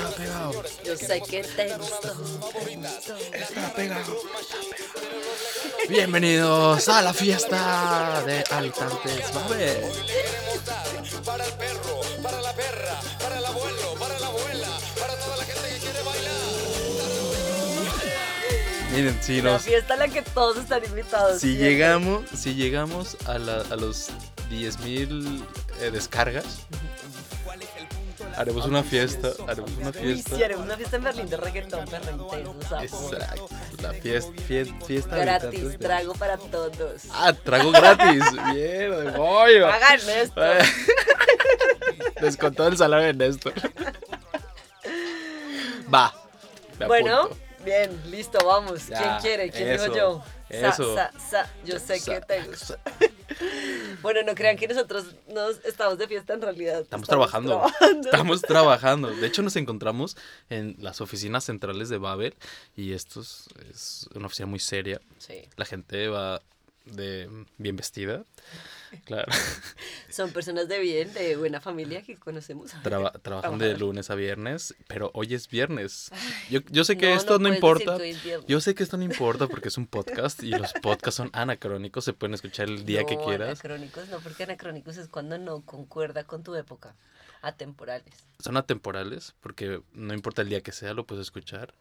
Está pegado. Yo sé que te gustó. Está pegado. Bienvenidos a la fiesta de habitantes Babel. Para el perro, para la perra, para el abuelo, para la abuela, para toda la gente que quiere bailar. Miren, si La nos, fiesta a la que todos están invitados. si siempre. llegamos, si llegamos a, la- a los 10.000 eh, descargas, haremos una fiesta, haremos una fiesta. sí, haremos una fiesta en Berlín de reggaetón perrentero, sapo. Exacto, la fiesta, fiesta, fiesta Gratis, trago para todos. Ah, trago gratis. Bien, de pollo. Hagan esto. Descontó el salario de Néstor. Va. Bueno, bien, listo, vamos. Ya, ¿Quién quiere? ¿Quién eso, dijo yo? Sa, eso. sa, sa, yo sé que Sa- te gusta. Bueno, no crean que nosotros nos estamos de fiesta en realidad. Estamos trabajando. trabajando. Estamos trabajando. De hecho, nos encontramos en las oficinas centrales de Babel. Y esto es, es una oficina muy seria. Sí, La gente va de bien vestida. Claro. son personas de bien, de buena familia que conocemos. Traba- trabajan de lunes a viernes. Pero hoy es viernes. Yo, yo sé que No, esto no, importa. que. Yo sé que esto no importa porque es un podcast y los podcasts son anacrónicos, se pueden escuchar el día que No, quieras. Anacrónicos no, porque anacrónicos es cuando no concuerda con tu época. Atemporales. Son atemporales porque no importa el día que sea, lo puedes escuchar.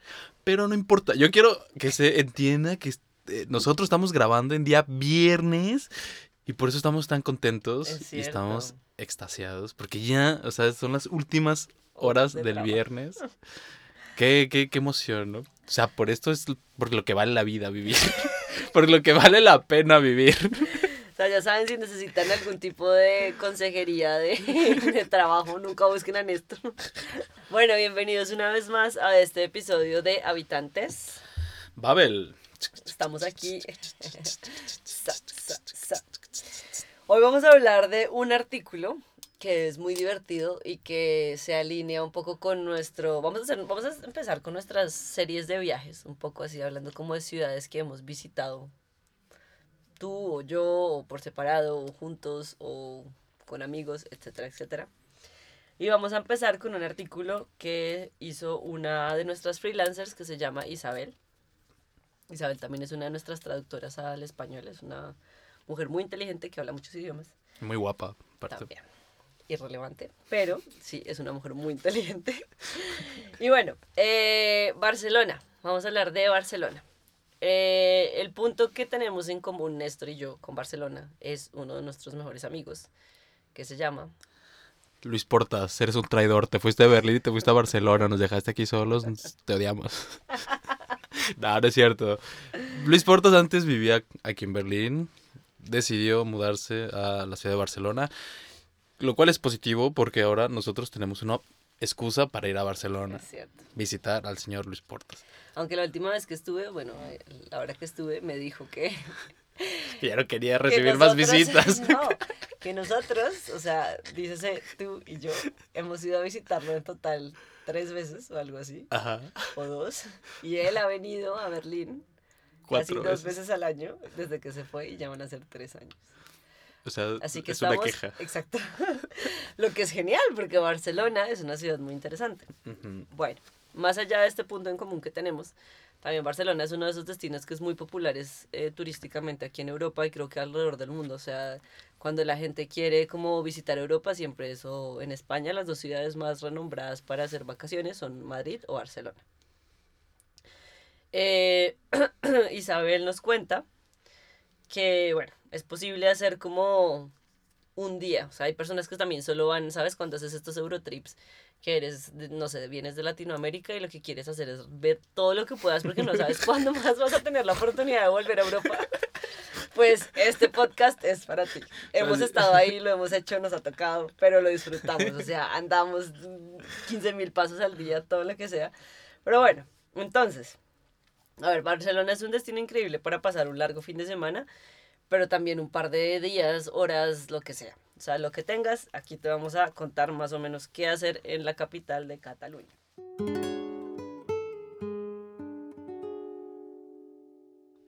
Pero no importa, yo quiero que se entienda que este, nosotros estamos grabando en día viernes y por eso estamos tan contentos Es y estamos extasiados porque ya, o sea, son las últimas horas de del trabajo. viernes. Qué, qué, qué emoción, ¿no? O sea, por esto es por lo que vale la vida vivir. por lo que vale la pena vivir. O sea, ya saben, si necesitan algún tipo de consejería de, de trabajo, nunca busquen a Néstor. Bueno, bienvenidos una vez más a este episodio de Habitantes. Babel. Estamos aquí. Hoy vamos a hablar de un artículo que es muy divertido y que se alinea un poco con nuestro... Vamos a, hacer, vamos a empezar con nuestras series de viajes, un poco así, hablando como de ciudades que hemos visitado tú o yo, o por separado, o juntos, o con amigos, etcétera, etcétera. Y vamos a empezar con un artículo que hizo una de nuestras freelancers que se llama Isabel. Isabel también es una de nuestras traductoras al español, es una mujer muy inteligente que habla muchos idiomas Muy guapa, aparte. también. Irrelevante, pero sí, es una mujer muy inteligente. y bueno, eh, Barcelona, vamos a hablar de Barcelona. Eh, el punto que tenemos en común, Néstor y yo, con Barcelona, es uno de nuestros mejores amigos, que se llama... Luis Portas, eres un traidor. Te fuiste a Berlín y te fuiste a Barcelona. Nos dejaste aquí solos. Te odiamos. no, no es cierto. Luis Portas antes vivía aquí en Berlín. Decidió mudarse a la ciudad de Barcelona. Lo cual es positivo porque ahora nosotros tenemos una excusa para ir a Barcelona. Es cierto. Visitar al señor Luis Portas. Aunque la última vez que estuve, bueno, la hora que estuve, me dijo que... Ya no quería que recibir más nosotros- visitas. No, que nosotros, o sea, dícese tú y yo, hemos ido a visitarlo en total tres veces o algo así, Ajá. o dos. Y él ha venido a Berlín casi dos veces. veces al año desde que se fue y ya van a ser tres años. O sea, Así que es estamos, una queja. exacto. Lo que es genial porque Barcelona es una ciudad muy interesante. Bueno, más allá de este punto en común que tenemos, también Barcelona es uno de esos destinos que es muy populares eh, turísticamente aquí en Europa y creo que alrededor del mundo. O sea, cuando la gente quiere como visitar Europa, siempre eso, en España las dos ciudades más renombradas para hacer vacaciones son Madrid o Barcelona. Eh, Isabel nos cuenta que, bueno, es posible hacer como un día. O sea, hay personas que también solo van, ¿sabes? Cuando haces estos Eurotrips, que eres, no sé, vienes de Latinoamérica y lo que quieres hacer es ver todo lo que puedas porque no sabes cuándo más vas a tener la oportunidad de volver a Europa. Pues este podcast es para ti. Hemos estado ahí, lo hemos hecho, nos ha tocado, pero lo disfrutamos. O sea, andamos 15 mil pasos al día, todo lo que sea. Pero bueno, entonces, a ver, Barcelona es un destino increíble para pasar un largo fin de semana, pero también un par de días, horas, lo que sea. O sea, lo que tengas, aquí te vamos a contar más o menos qué hacer en la capital de Cataluña.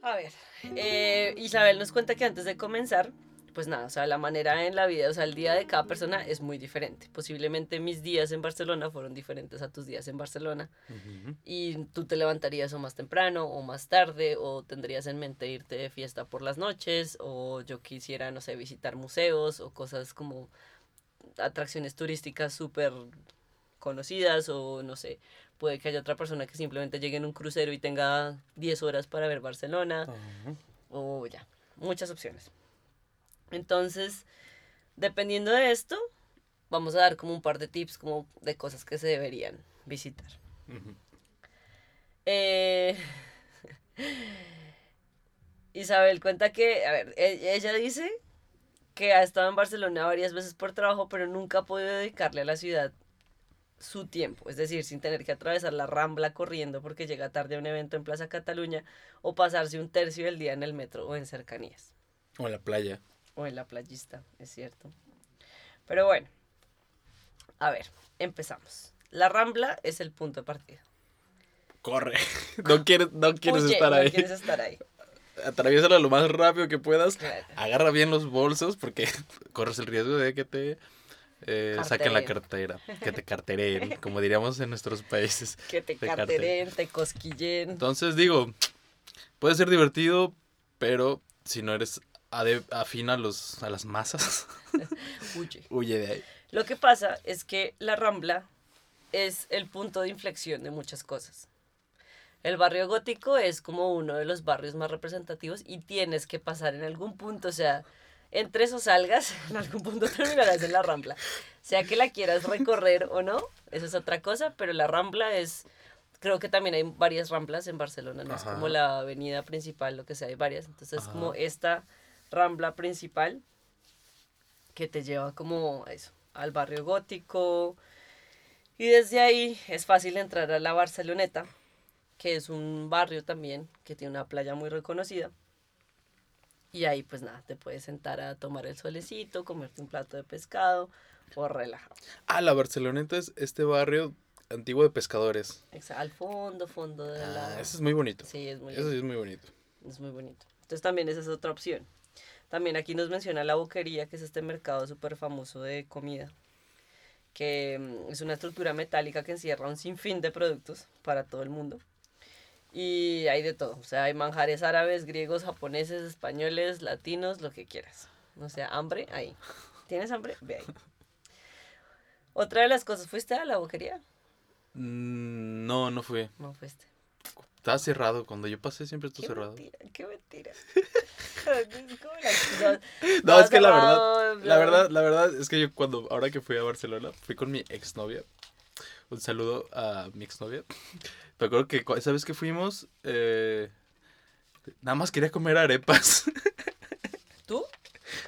A ver, eh, Isabel nos cuenta que antes de comenzar pues nada, o sea, la manera en la vida, o sea, el día de cada persona es muy diferente. Posiblemente mis días en Barcelona fueron diferentes a tus días en Barcelona. Y tú te levantarías o más temprano o más tarde, o tendrías en mente irte de fiesta por las noches, o yo quisiera, no sé, visitar museos o cosas como atracciones turísticas súper conocidas, o no sé, puede que haya otra persona que simplemente llegue en un crucero y tenga 10 horas para ver Barcelona, o ya, muchas opciones. Entonces, dependiendo de esto, vamos a dar como un par de tips como de cosas que se deberían visitar. Eh, Isabel cuenta que, a ver, e- ella dice que ha estado en Barcelona varias veces por trabajo, pero nunca ha podido dedicarle a la ciudad su tiempo, es decir, sin tener que atravesar la rambla corriendo porque llega tarde a un evento en Plaza Cataluña o pasarse un tercio del día en el metro o en cercanías O en la playa. O en la playista, es cierto. Pero bueno, a ver, empezamos. La rambla es el punto de partida. Corre. No quieres, no quieres estar no ahí. quieres estar ahí. Atraviésala lo más rápido que puedas. Claro. Agarra bien los bolsos porque corres el riesgo de que te eh, saquen la cartera. Que te cartereen, como diríamos en nuestros países. Que te Te carteren, te cosquillen. Entonces digo, puede ser divertido, pero si no eres afín a, los, a las masas, Huye. huye de ahí. Lo que pasa es que la Rambla es el punto de inflexión de muchas cosas. El barrio gótico es como uno de los barrios más representativos y tienes que pasar en algún punto, o sea, entres o salgas, en algún punto terminarás en la Rambla. Sea que la quieras recorrer o no, eso es otra cosa, pero la Rambla es, creo que también hay varias Ramblas en Barcelona, no es como la avenida principal, lo que sea, hay varias. Entonces Ajá. como esta Rambla principal que te lleva como eso, al barrio gótico. Y desde ahí es fácil entrar a la Barceloneta, que es un barrio también que tiene una playa muy reconocida. Y ahí pues nada, te puedes sentar a tomar el solecito, comerte un plato de pescado o relajado. Ah, la Barceloneta es este barrio antiguo de pescadores. Exa- Al fondo, fondo de Ah, la... eso es muy bonito. Sí, es muy Eso sí es muy bonito. Es muy bonito. Entonces también esa es otra opción. También aquí nos menciona la boquería, que es este mercado súper famoso de comida, que mm, es una estructura metálica que encierra un sinfín de productos para todo el mundo. Y hay de todo, o sea, hay manjares árabes, griegos, japoneses, españoles, latinos, lo que quieras. O sea, hambre, ahí. ¿Tienes hambre? Ve ahí. Otra de las cosas, ¿fuiste a la boquería? Mm, No, no fue. No fuiste. Estaba cerrado. Cuando yo pasé siempre estuvo Qué cerrado. mentira, qué mentira. La- No, es que la verdad, la verdad, la verdad es que yo cuando, ahora que fui a Barcelona, fui con mi exnovia. Un saludo a mi exnovia. Me acuerdo que esa vez que fuimos, eh, nada más quería comer arepas. ¿Tú?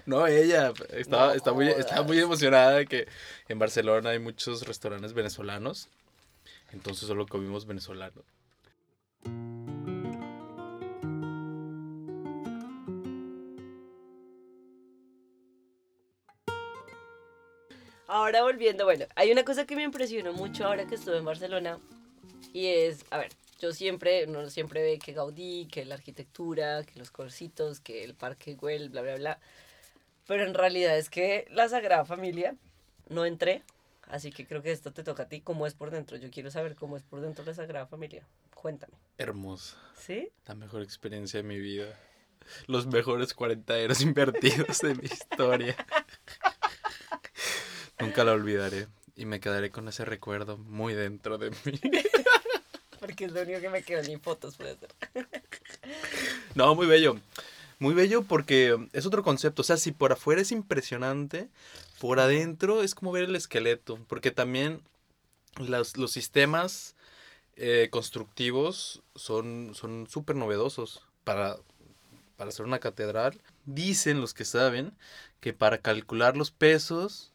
No, ella estaba, No está muy, estaba muy emocionada de que en Barcelona hay muchos restaurantes venezolanos. Entonces solo comimos venezolano. Ahora volviendo, bueno, hay una cosa que me impresionó mucho ahora que estuve en Barcelona y es, a ver, yo siempre, uno siempre ve que Gaudí, que la arquitectura, que los colorcitos, que el Parque Güell, bla, bla, bla, pero en realidad es que la Sagrada Familia no entré, así que creo que esto te toca a ti, cómo es por dentro, yo quiero saber cómo es por dentro la Sagrada Familia, cuéntame. Hermosa. ¿Sí? La mejor experiencia de mi vida. Los mejores 40 euros invertidos de mi historia. Nunca la olvidaré. Y me quedaré con ese recuerdo muy dentro de mí. Porque es lo único que me quedan ni fotos, puede ser. No, muy bello. Muy bello porque es otro concepto. O sea, si por afuera es impresionante, por adentro es como ver el esqueleto. Porque también los, los sistemas eh, constructivos son son súper novedosos para, para hacer una catedral. Dicen los que saben que para calcular los pesos,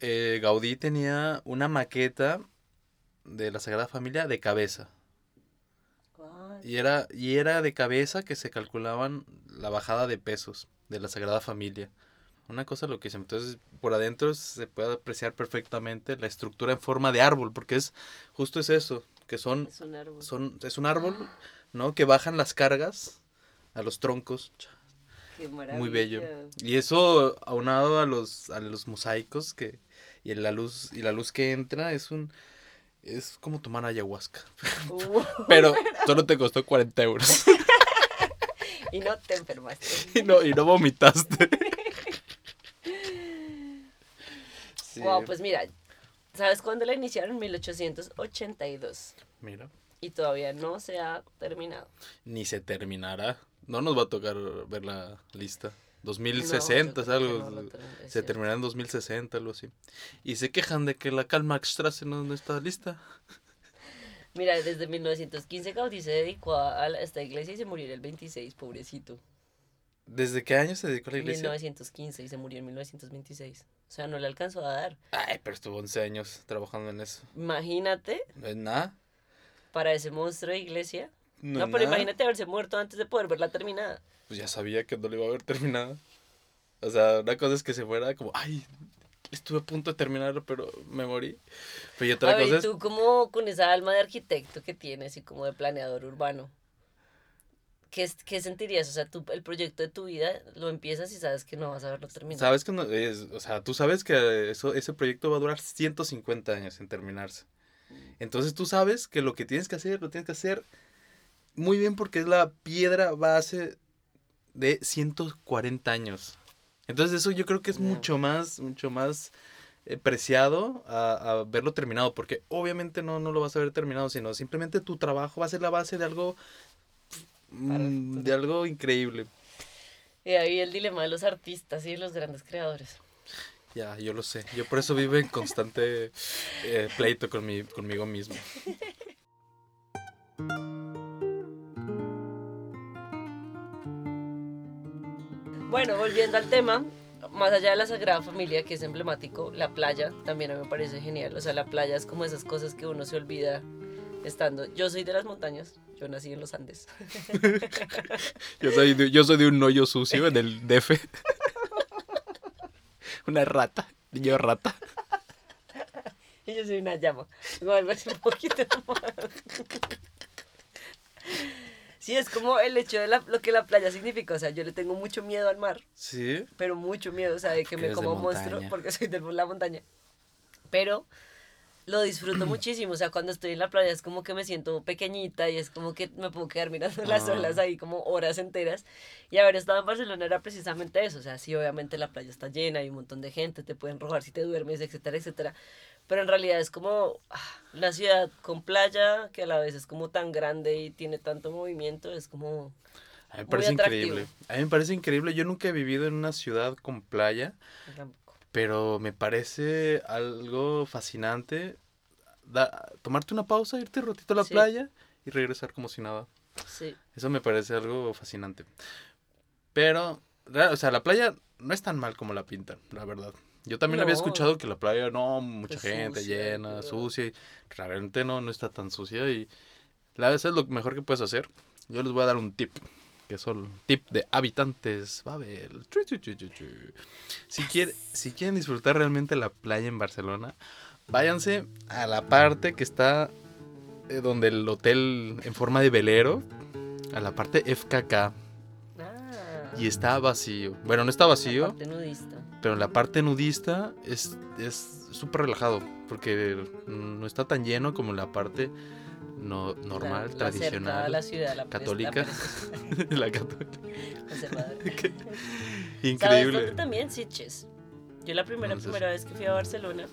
eh, Gaudí tenía una maqueta de la Sagrada Familia de cabeza. Y era, y era de cabeza que se calculaban la bajada de pesos de la Sagrada Familia. Una cosa loquísima. Entonces, por adentro se puede apreciar perfectamente la estructura en forma de árbol, porque es justo es eso, que son, Es un árbol. son es un árbol, ¿no? Que bajan las cargas a los troncos. Qué maravilla. Muy bello. Y eso aunado a los, a los mosaicos que, y la luz, y la luz que entra es un es como tomar ayahuasca. Uh, Pero solo te costó 40 euros. y no te enfermaste. y, no, y no vomitaste. Sí, Wow, pues mira, ¿sabes cuándo la iniciaron? En 1882. Mira. Y todavía no se ha terminado. Ni se terminará. No nos va a tocar ver la lista. 2060 es No, algo. no se terminará en 2060, algo así. Y se quejan de que la Karl Marx Straße no, no está lista. Mira, desde 1915 Gaudí se dedicó a esta iglesia y se murió en el 26, pobrecito. ¿Desde qué año se dedicó a la iglesia? 1915 y se murió en 1926. O sea, no le alcanzó a dar. Ay, pero estuvo 11 años trabajando en eso. Imagínate, No es nada. para ese monstruo de iglesia. No, No, pero nada. imagínate haberse muerto antes de poder verla terminada. Pues ya sabía que no le iba a haber terminado. O sea, una cosa es que se fuera como, ay, estuve a punto de terminarlo, pero me morí. Pero y otra a ver, cosa es... tú como con esa alma de arquitecto que tienes y como de planeador urbano, ¿qué, qué sentirías? O sea, tú, el proyecto de tu vida lo empiezas y sabes que no vas a verlo terminado. Sabes que no es, o sea, tú sabes que eso, ese proyecto va a durar 150 años en terminarse. Entonces tú sabes que lo que tienes que hacer, lo tienes que hacer muy bien porque es la piedra base de 140 años. Entonces eso yo creo que es mucho más, mucho más eh, preciado a, a verlo terminado, porque obviamente no, no lo vas a ver terminado, sino simplemente tu trabajo va a ser la base de algo, mm, de algo increíble. Y ahí el dilema de los artistas y de los grandes creadores. Ya, yo lo sé. Yo por eso vivo en constante eh, pleito con mi, conmigo mismo. Bueno, volviendo al tema, más allá de la Sagrada Familia, que es emblemático, la playa también a mí me parece genial. O sea, la playa es como esas cosas que uno se olvida estando. Yo soy de las montañas, yo nací en los Andes. Yo soy de, yo soy de un hoyo sucio en el DF. Una rata. Niño rata. Y yo soy una llama. Un poquito más. Sí, es como el hecho de la- lo que la playa significa. O sea, yo le tengo mucho miedo al mar, Sí. pero mucho miedo, o sea, de que me como un monstruo porque soy de la montaña. Pero lo disfruto muchísimo. O sea, cuando estoy en la playa es como que me siento pequeñita y es como que me puedo quedar mirando las Ah. olas ahí como horas enteras. Y haber estado en Barcelona era precisamente eso. O sea, sí, obviamente la playa está llena, hay un montón de gente, te pueden robar si te duermes, etcétera, etcétera. Pero en realidad es como ah, una ciudad con playa que a la vez es como tan grande y tiene tanto movimiento. Es como... A mí me parece increíble. A mí me parece increíble. Yo nunca he vivido en una ciudad con playa, pero me parece algo fascinante. da- tomarte una pausa, irte un ratito a la Sí. playa y regresar como si nada. Sí. Eso me parece algo fascinante. Pero, o sea, la playa no es tan mal como la pintan, la verdad. Yo también había escuchado que la playa, no, mucha Es gente sucia, llena, pero- sucia. Y realmente no, no está tan sucia. Y la verdad es lo mejor que puedes hacer. Yo les voy a dar un tip. Que son tip de habitantes. Babel. Si, quiere, si quieren disfrutar realmente la playa en Barcelona, váyanse a la parte que está eh, donde el hotel en forma de velero, a la parte FKK. Ah, Y está vacío. Bueno, no está vacío, pero en la parte nudista es es súper relajado. Porque no está tan lleno como en la parte no, normal, La- la tradicional, la ciudad, la católica. la la católica. conservadora. ¿Sabes Increíble. dónde también? Sitges. Yo la primera, ¿Dónde es primera vez que fui a Barcelona,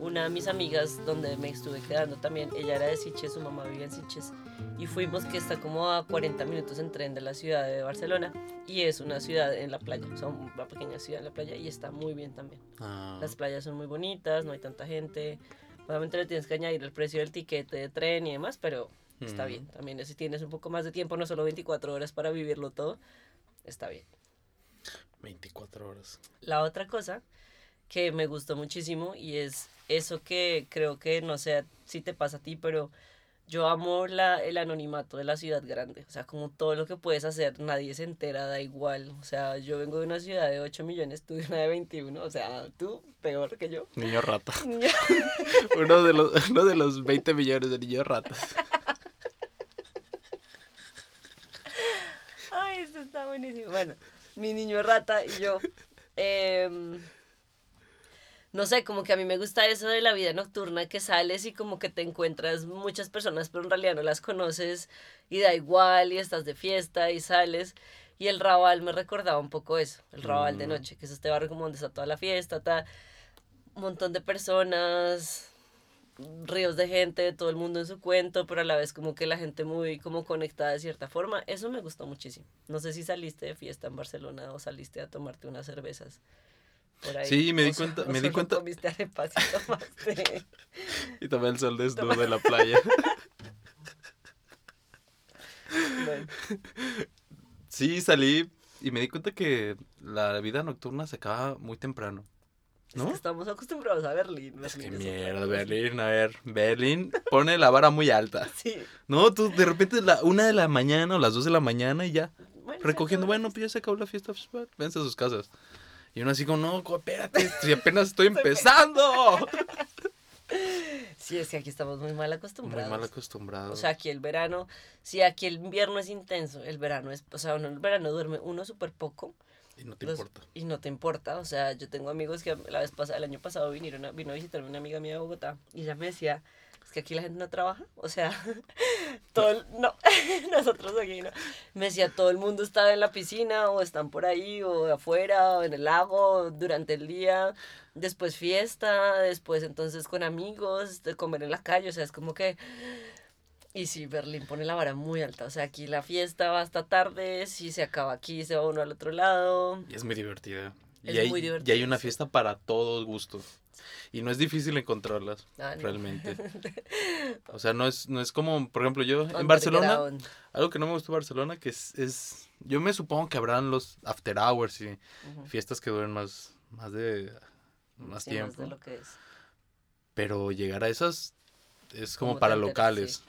una de mis amigas donde me estuve quedando también, ella era de Sitges, su mamá vivía en Sitges, y fuimos que está como a 40 minutos en tren de la ciudad de Barcelona, y es una ciudad en la playa, o sea, una pequeña ciudad en la playa, y está muy bien también. Ah, Las playas son muy bonitas, no hay tanta gente, obviamente le tienes que añadir el precio del tiquete de tren y demás, pero está Mm. bien. También si tienes un poco más de tiempo, no solo 24 horas para vivirlo todo, está bien. 24 horas. La otra cosa que me gustó muchísimo y es eso que creo que no sé si te pasa a ti, pero yo amo la, el anonimato de la ciudad grande. O sea, como todo lo que puedes hacer, nadie se entera, da igual. O sea, yo vengo de una ciudad de 8 millones, tú de una de 21. O sea, tú peor que yo. Niño rata. uno, de los, uno de los 20 millones de niños ratas. Ay, esto está buenísimo. Bueno, mi niño rata y yo. em, no sé, como que a mí me gusta eso de la vida nocturna, que sales y como que te encuentras muchas personas, pero en realidad no las conoces y da igual y estás de fiesta y sales. Y el Raval me recordaba un poco eso, el Raval de Mm. noche, que es este barrio como donde está toda la fiesta, está un montón de personas, ríos de gente, todo el mundo en su cuento, pero a la vez como que la gente muy como conectada de cierta forma. Eso me gustó muchísimo. No sé si saliste de fiesta en Barcelona o saliste a tomarte unas cervezas. Por ahí. Sí, me di O cuenta- o me di cuenta- comiste arepas y tomaste. Y también el sol desnudo de la playa. Bueno, Sí, salí y me di cuenta que la vida nocturna se acaba muy temprano. es ¿No? que estamos acostumbrados a Berlín. Es que Berlín mierda. Berlín, a ver, Berlín pone la vara muy alta. Sí. No, tú de repente la una de la mañana o las dos de la mañana y ya, Bueno, recogiendo, bueno, pues ya se acabó la fiesta, pues, a sus casas. Y uno así como, no, espérate, si apenas estoy empezando. Sí, es que aquí estamos muy mal Muy acostumbrados. mal acostumbrado. O sea, aquí el verano, si aquí el invierno es intenso, el verano es, o sea, uno el verano duerme uno súper poco y no te los- importa. y no te importa. O sea, yo tengo amigos que la vez pasada, el año pasado vinieron a, vino a visitarme una amiga mía de Bogotá y ella me decía, que aquí la gente no trabaja. O sea, todo el- no, nosotros aquí no. Me decía, todo el mundo está en la piscina o están por ahí o afuera o en el lago durante el día. Después fiesta, después entonces con amigos, de comer en la calle. O sea, es como que... Y sí, Berlín pone la vara muy alta. O sea, aquí la fiesta va hasta tarde, si se acaba aquí, se va uno al otro lado. Y es muy divertida. Es y, hay, muy y divertida, hay una fiesta para todos gustos. Y no es difícil encontrarlas, Ah, no. realmente. O sea, no es, no es como, por ejemplo, yo en Barcelona, algo que no me gustó de Barcelona, que es, es, yo me supongo que habrán los after hours y fiestas que duren más, más de, más Sí, tiempo. de lo que es. Pero llegar a esas es como Como para locales. sí.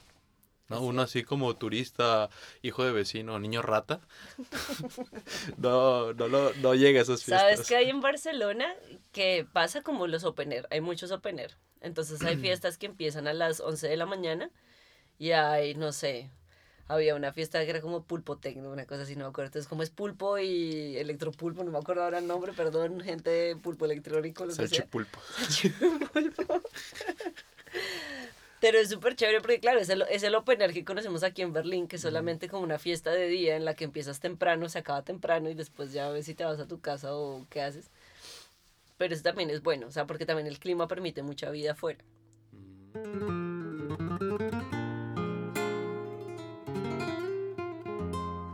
¿No? Uno así como turista, hijo de vecino, niño rata. no, no, lo- no llega a esas fiestas. ¿Sabes qué hay en Barcelona? Que pasa como los open air. Hay muchos open air. Entonces hay fiestas que empiezan a las 11 de la mañana y hay, no sé, había una fiesta que era como pulpo tecno, una cosa así, no me acuerdo. Entonces, como es pulpo y electropulpo, no me acuerdo ahora el nombre, perdón, gente de pulpo electrónico, lo que sea. Salchipulpo. Pero es súper chévere porque, claro, es el, es el open air que conocemos aquí en Berlín, que es solamente como una fiesta de día en la que empiezas temprano, se acaba temprano y después ya ves si te vas a tu casa o qué haces. Pero eso también es bueno, o sea, porque también el clima permite mucha vida afuera.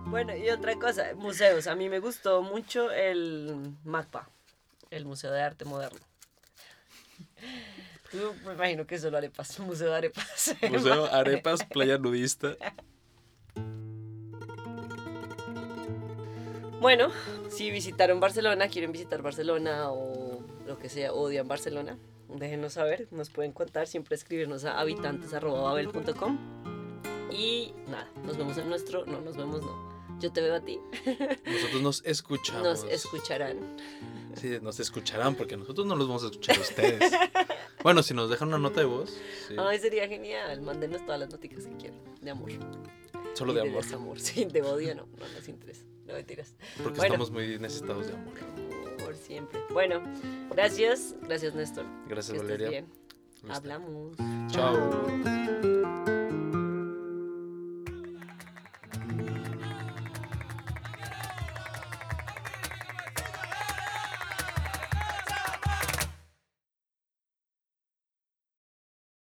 Bueno, y otra cosa, museos. A mí me gustó mucho el MACPA, el Museo de Arte Moderno. Tú, me imagino que solo arepas, Museo de Arepas. Museo Arepas, playa nudista. Bueno, si visitaron Barcelona, quieren visitar Barcelona o lo que sea, odian Barcelona, déjenos saber, nos pueden contar, siempre escribirnos a habitantes.babel.com. Y nada, nos vemos en nuestro, no, nos vemos no, yo te veo a ti, Nosotros nos escuchamos. nos escucharán. Sí, nos escucharán porque nosotros no los vamos a escuchar a ustedes. bueno, si nos dejan una nota de voz, sí, Ay, sería genial, mándenos todas las noticias que quieran, de amor. solo Y de amor, desamor, sí, de odio no, no nos interesa, no mentiras. porque Bueno. estamos muy necesitados de amor. Por siempre. Bueno, gracias, gracias Néstor. Gracias, que estés Valeria. bien. Hablamos. Chao.